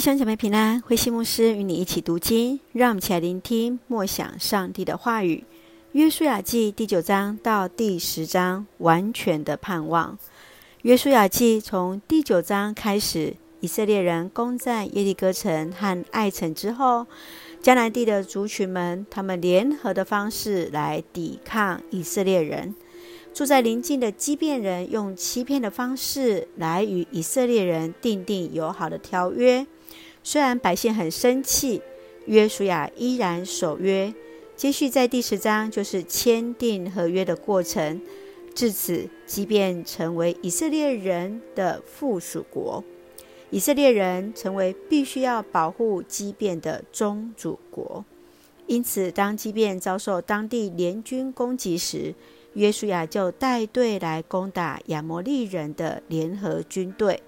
兄姐妹平安，慧馨牧师与你一起读经，让我们一起来聆听默想上帝的话语。约书亚记第九章到第十章，完全的盼望。约书亚记从第九章开始，以色列人攻占耶利哥城和艾城之后，迦南地的族群们，他们联合的方式来抵抗以色列人。住在邻近的基遍人用欺骗的方式来与以色列人订定友好的条约。虽然百姓很生气，约书亚依然守约。接续在第十章就是签订合约的过程。至此，基遍成为以色列人的附属国，以色列人成为必须要保护基遍的宗主国。因此，当基遍遭受当地联军攻击时，约书亚就带队来攻打亚摩利人的联合军队。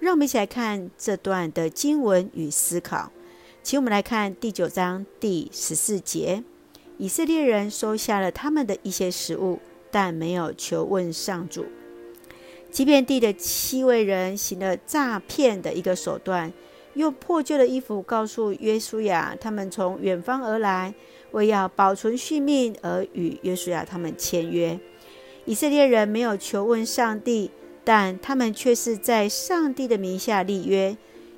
让我们一起来看这段的经文与思考。请我们来看第九章第十四节：以色列人收下了他们的一些食物，但没有求问上主。即便地的七位人行了诈骗的一个手段，用破旧的衣服告诉约书亚，他们从远方而来，为要保存性命而与约书亚他们签约。以色列人没有求问上帝。但他们却是在上帝的名下立约，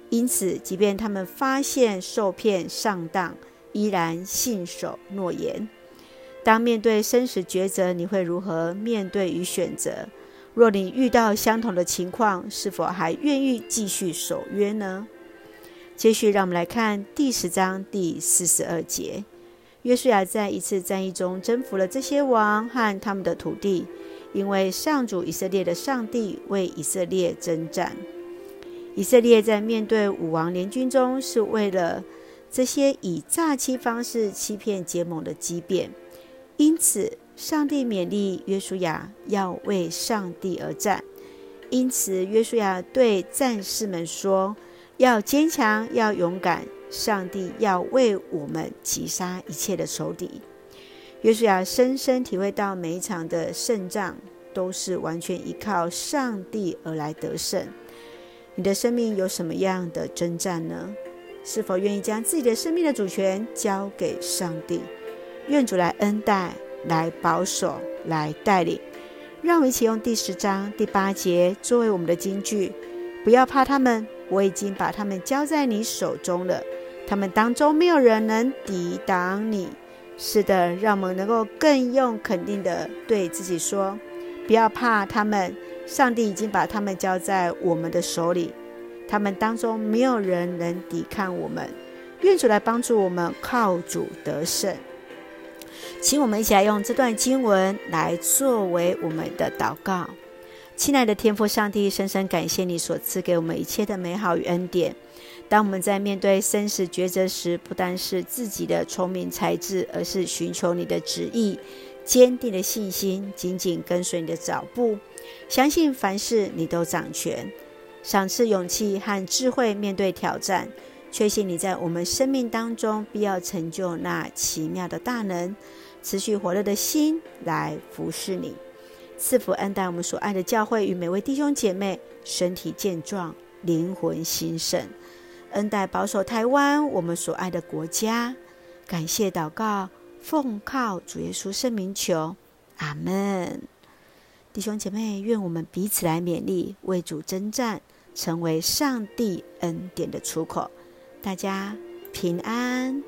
因此，即便他们发现受骗上当，依然信守诺言。当面对生死抉择，你会如何面对与选择？若你遇到相同的情况，是否还愿意继续守约呢？接续，让我们来看第十章第四十二节：约书亚在一次战役中征服了这些王和他们的土地。因为上主以色列的上帝为以色列征战，以色列在面对五王联军中，是为了这些以诈欺方式欺骗结盟的基遍。因此，上帝勉励约书亚要为上帝而战。因此，约书亚对战士们说：“要坚强，要勇敢，上帝要为我们击杀一切的仇敌。”约书亚深深体会到，每一场的胜仗都是完全依靠上帝而来得胜。你的生命有什么样的征战呢？是否愿意将自己的生命的主权交给上帝？愿主来恩待，来保守，来带领。让我们一起用第十章第八节作为我们的金句：不要怕他们，我已经把他们交在你手中了。他们当中没有人能抵挡你。是的，让我们能够更用肯定的对自己说：不要怕他们，上帝已经把他们交在我们的手里。他们当中没有人能抵抗我们。愿主来帮助我们，靠主得胜。请我们一起来用这段经文来作为我们的祷告。亲爱的天父上帝，深深感谢你所赐给我们一切的美好与恩典。当我们在面对生死抉择时，不单是自己的聪明才智，而是寻求你的旨意，坚定的信心，紧紧跟随你的脚步，相信凡事你都掌权，赏赐勇气和智慧面对挑战，确信你在我们生命当中必要成就那奇妙的大能，持续火热的心来服侍你，赐福恩待我们所爱的教会与每位弟兄姐妹，身体健壮，灵魂兴盛。恩待保守台湾，我们所爱的国家。感谢祷告，奉靠主耶稣圣名求，阿门。弟兄姐妹，愿我们彼此来勉励，为主征战，成为上帝恩典的出口。大家平安。